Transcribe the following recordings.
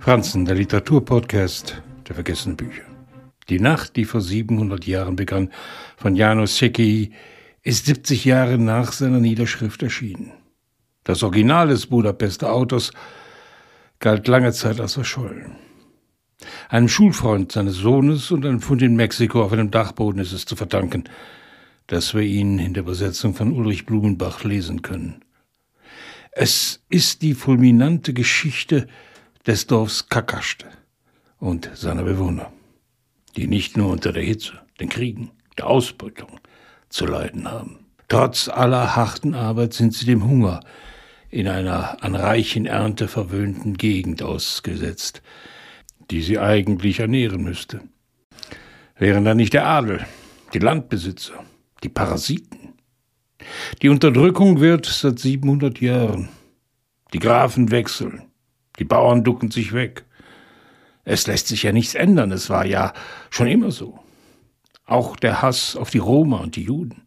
Franzen, der Literaturpodcast der vergessenen Bücher. Die Nacht, die vor 700 Jahren begann, von Janos Secchi, ist 70 Jahre nach seiner Niederschrift erschienen. Das Original des Budapester Autors galt lange Zeit als verschollen. Einem Schulfreund seines Sohnes und einem Fund in Mexiko auf einem Dachboden ist es zu verdanken, dass wir ihn in der Übersetzung von Ulrich Blumenbach lesen können. Es ist die fulminante Geschichte des Dorfs Kakaste und seiner Bewohner, die nicht nur unter der Hitze, den Kriegen, der Ausbeutung zu leiden haben. Trotz aller harten Arbeit sind sie dem Hunger in einer an reichen Ernte verwöhnten Gegend ausgesetzt, die sie eigentlich ernähren müsste. Wären da nicht der Adel, die Landbesitzer, die Parasiten? Die Unterdrückung wird seit 700 Jahren. Die Grafen wechseln, die Bauern ducken sich weg. Es lässt sich ja nichts ändern, es war ja schon immer so. Auch der Hass auf die Roma und die Juden.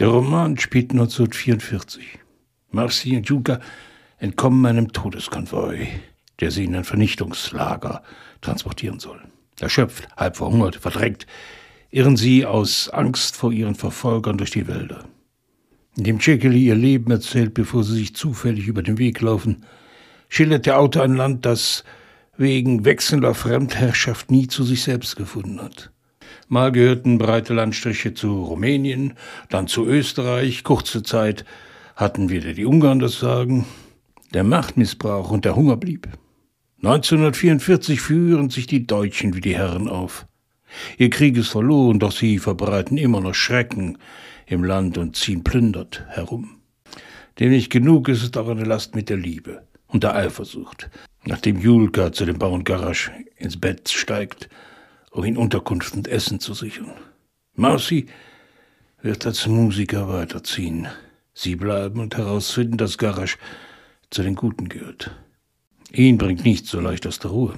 Der Roman spielt 1944. Marcy und Juka entkommen einem Todeskonvoi, der sie in ein Vernichtungslager transportieren soll. Erschöpft, halb verhungert, verdreckt, irren sie aus Angst vor ihren Verfolgern durch die Wälder. Indem Tschekeli ihr Leben erzählt, bevor sie sich zufällig über den Weg laufen, schildert der Autor ein Land, das wegen wechselnder Fremdherrschaft nie zu sich selbst gefunden hat. Mal gehörten breite Landstriche zu Rumänien, dann zu Österreich, kurze Zeit hatten wieder die Ungarn das Sagen. Der Machtmissbrauch und der Hunger blieb. 1944 führen sich die Deutschen wie die Herren auf. Ihr Krieg ist verloren, doch sie verbreiten immer noch Schrecken im Land und ziehen plündert herum. Dem nicht genug ist es auch eine Last mit der Liebe und der Eifersucht, nachdem Julka zu dem Bauern Garasch ins Bett steigt, um ihn Unterkunft und Essen zu sichern. Marcy wird als Musiker weiterziehen. Sie bleiben und herausfinden, dass Garasch zu den Guten gehört. Ihn bringt nichts so leicht aus der Ruhe,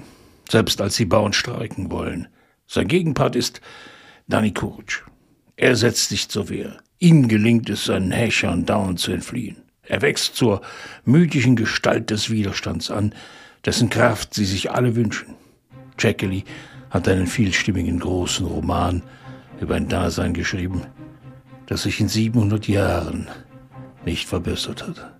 selbst als die Bauern streiken wollen. Sein Gegenpart ist Dani Kuric. Er setzt sich zur Wehr. Ihm gelingt es, seinen Häschern dauernd zu entfliehen. Er wächst zur mythischen Gestalt des Widerstands an, dessen Kraft sie sich alle wünschen. Jackley hat einen vielstimmigen großen Roman über ein Dasein geschrieben, das sich in 700 Jahren nicht verbessert hat.